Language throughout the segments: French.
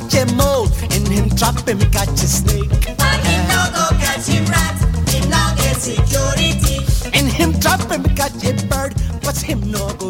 catch a mole, in him trap him catch a snake. And him no go catch him rat, him no get security. In him trap him catch a bird, but him no go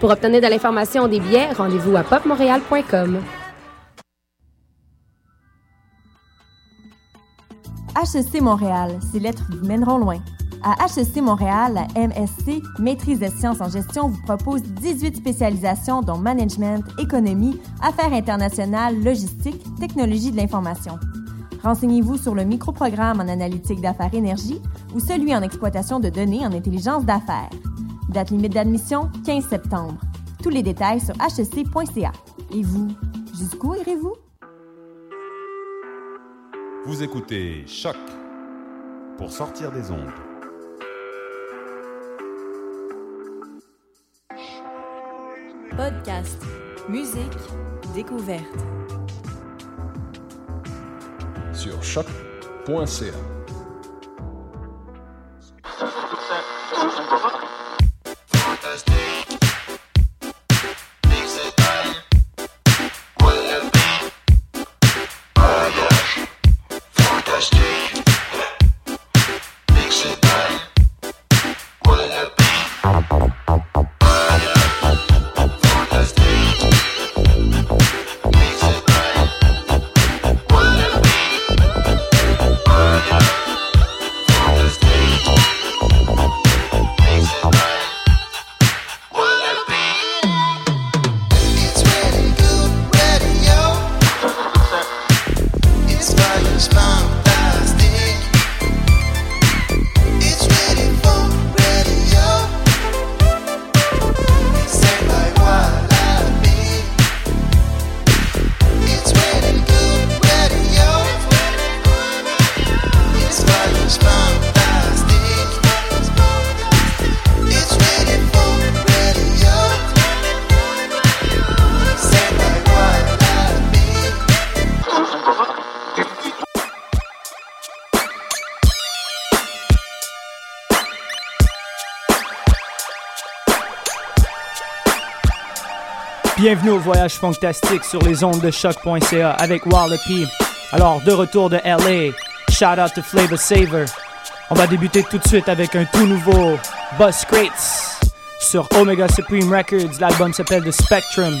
Pour obtenir de l'information des billets, rendez-vous à popmontréal.com. HEC Montréal, ces lettres vous mèneront loin. À HEC Montréal, la MSC, Maîtrise des sciences en gestion, vous propose 18 spécialisations dont management, économie, affaires internationales, logistique, technologie de l'information. Renseignez-vous sur le microprogramme en analytique d'affaires énergie ou celui en exploitation de données en intelligence d'affaires. Date limite d'admission 15 septembre. Tous les détails sur hec.ca. Et vous, jusqu'où irez-vous? Vous écoutez Choc pour sortir des ondes. Podcast, musique, découverte. Sur choc.ca. Thursday. Bienvenue au voyage fantastique sur les ondes de choc.ca avec Wallopy. Alors, de retour de LA, shout out to Flavor Saver. On va débuter tout de suite avec un tout nouveau Buzz Crates sur Omega Supreme Records. L'album s'appelle The Spectrum.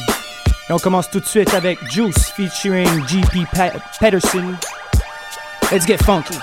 Et on commence tout de suite avec Juice featuring GP Pe- Pedersen. Let's get funky.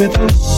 with us.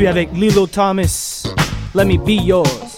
Poursuit avec Lilo Thomas. Let me be yours.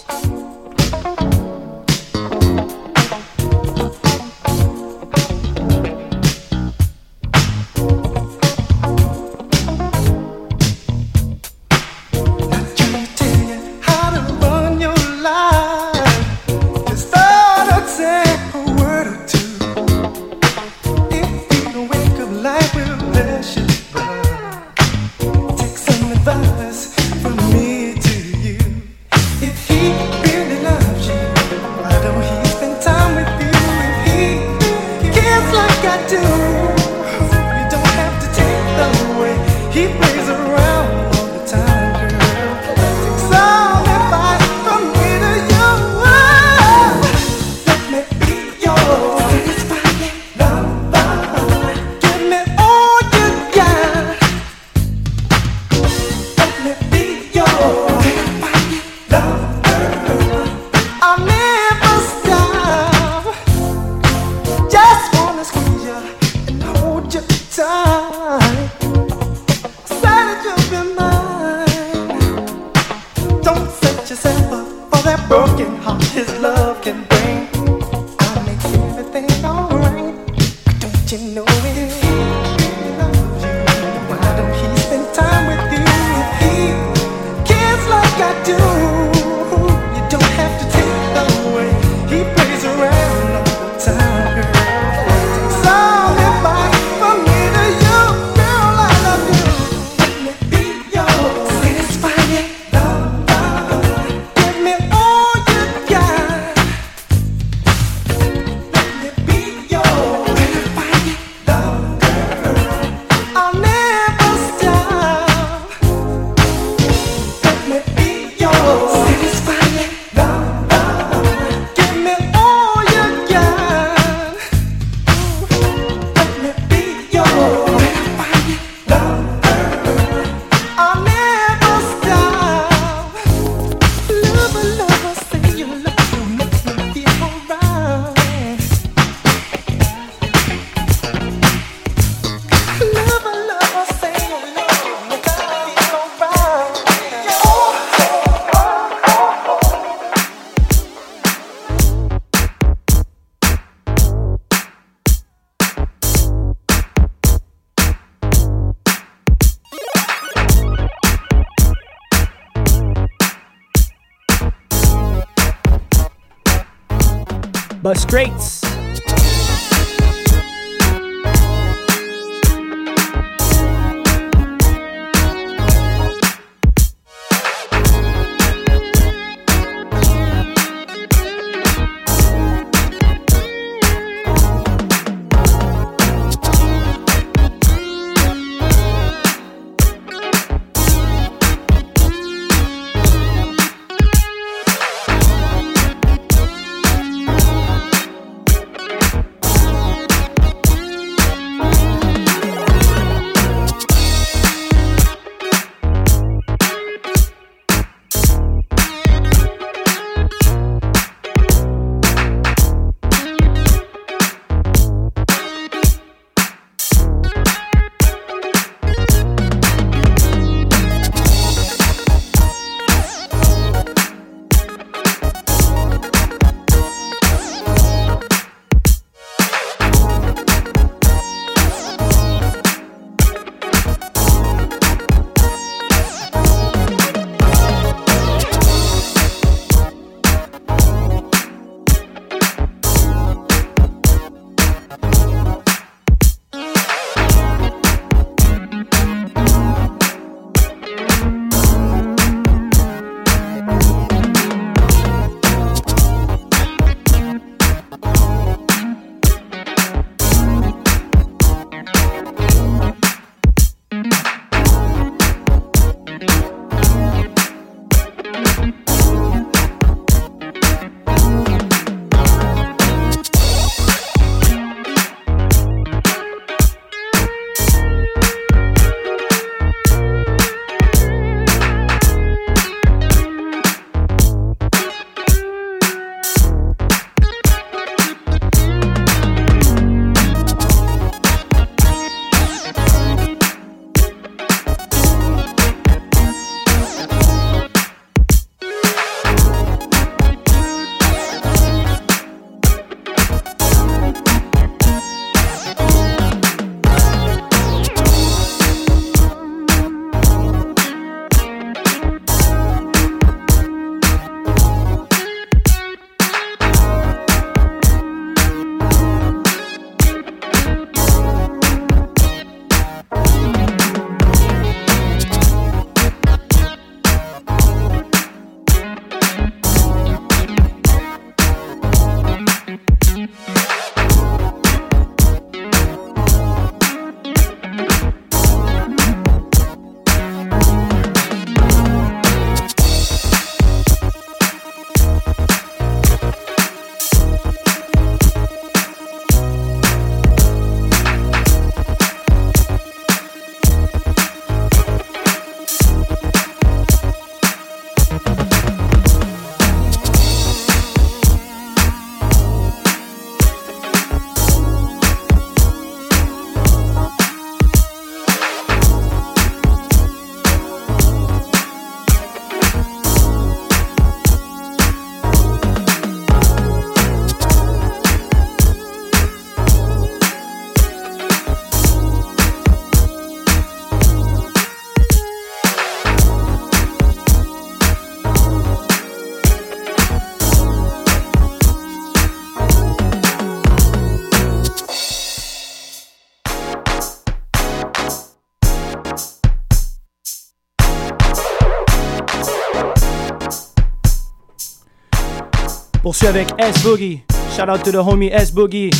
Poursuit avec S Boogie. Shout out to the homie S Boogie.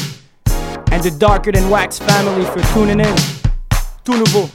And the Darker Than Wax family for tuning in. Tout nouveau.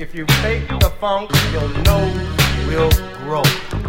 If you fake the funk, your nose will grow.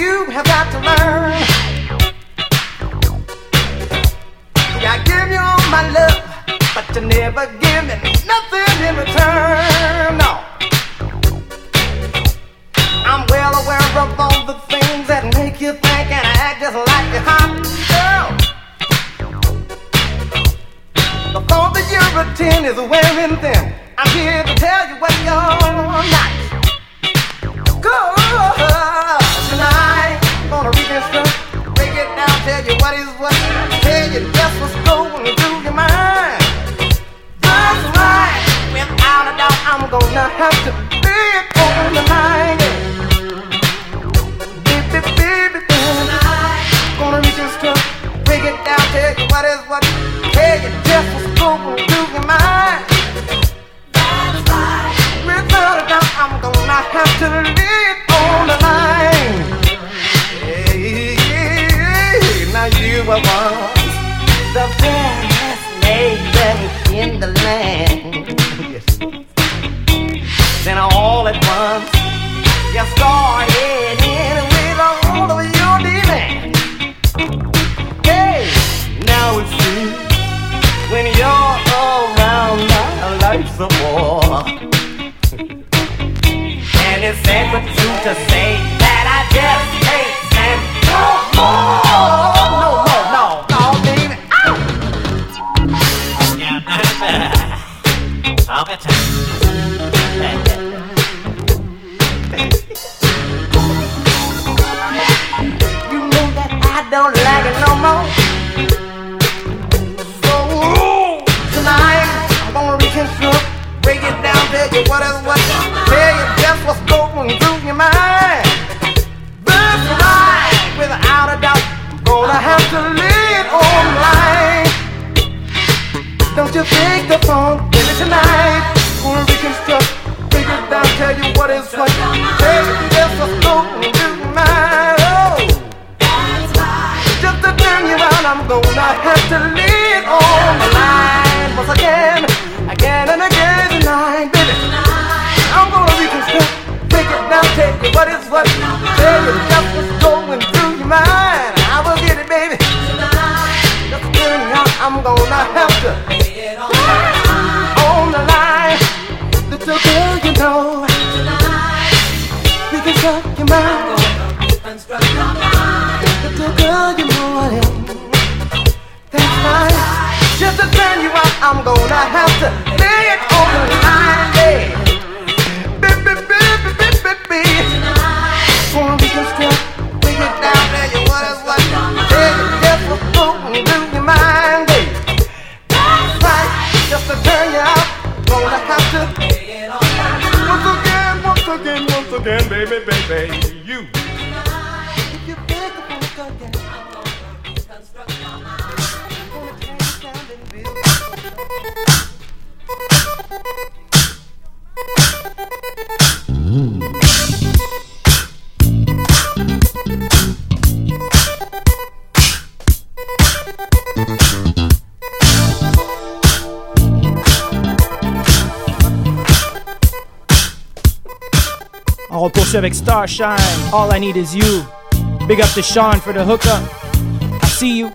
You have got to learn. out. All Bolshevik avec Starshine. All I need is you. Big up to Sean for the hookup. I see you.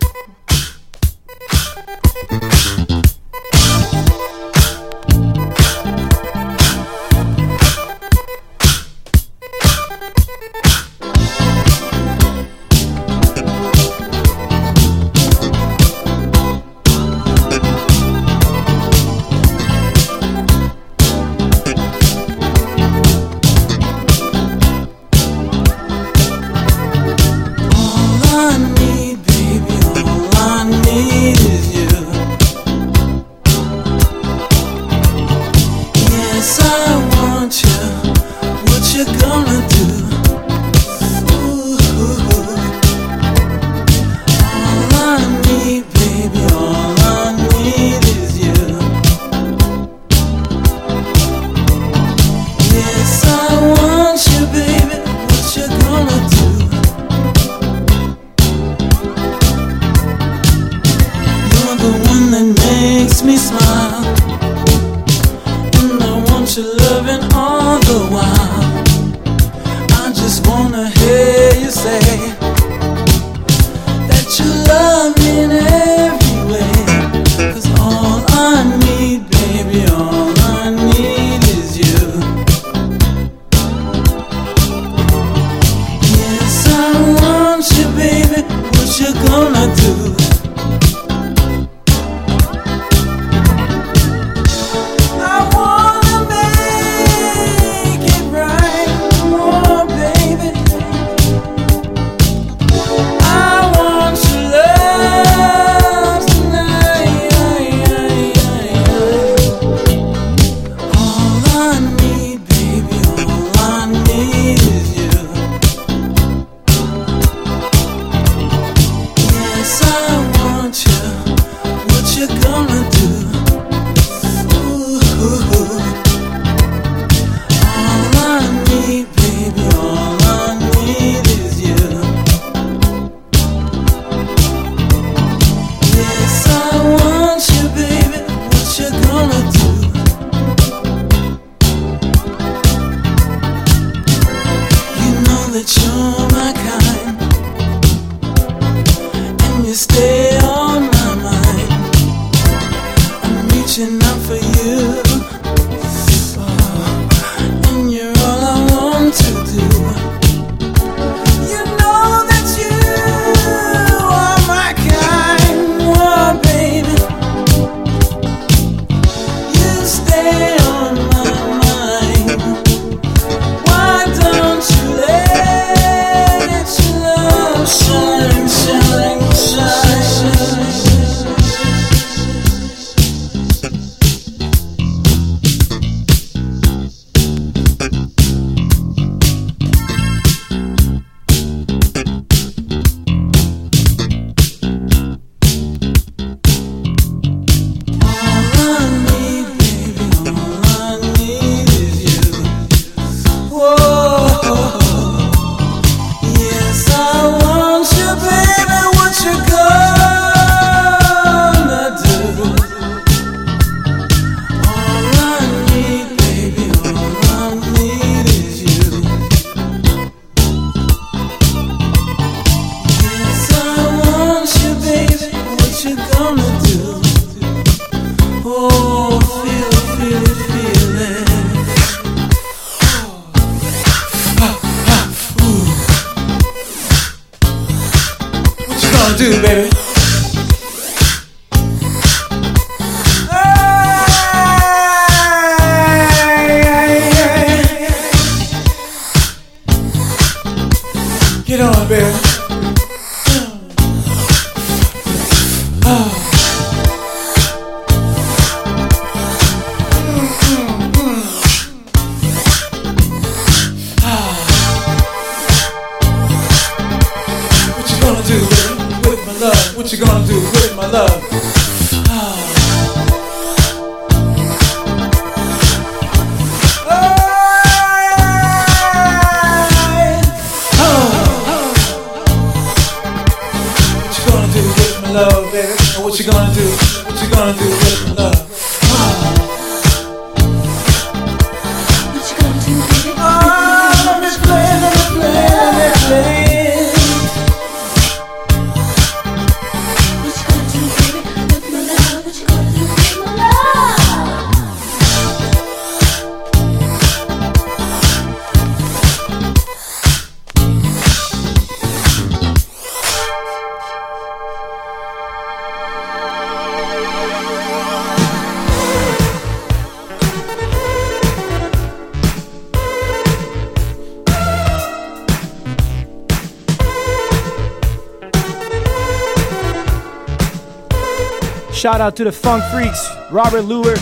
Shout out to the Funk Freaks, Robert Luer,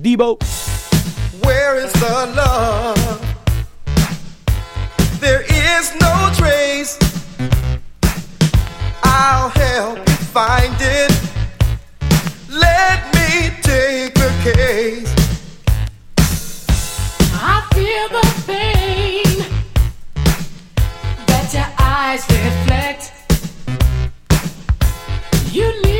Debo. Where is the love? There is no trace. I'll help you find it. Let me take the case. I feel the pain that your eyes reflect. You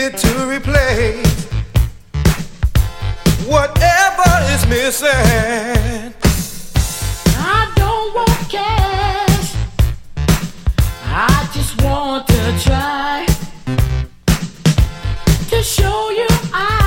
needed to replace whatever is missing. I don't want cash, I just want to try to show you I.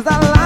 Cause I like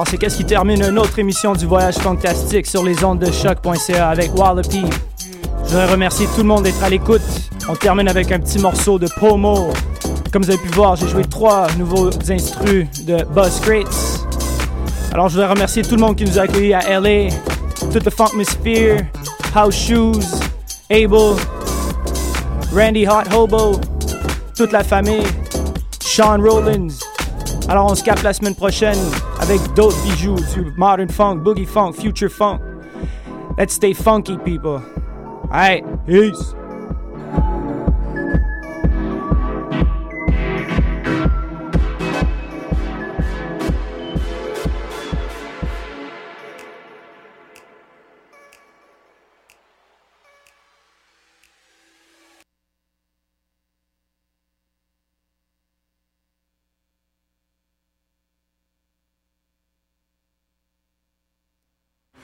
Alors, c'est qu'est-ce qui termine une autre émission du Voyage Fantastique sur les ondes de choc.ca avec Wallopy. Je voudrais remercier tout le monde d'être à l'écoute. On termine avec un petit morceau de Pomo. Comme vous avez pu voir, j'ai joué trois nouveaux instrus de Buzz Crates. Alors, je voudrais remercier tout le monde qui nous a accueillis à LA, toute the Funkmosphere, House Shoes, Abel, Randy Hot Hobo, toute la famille, Sean Rollins. Alors, on se capte la semaine prochaine avec d'autres bijoux du modern funk, boogie funk, future funk. Let's stay funky, people. Alright, peace.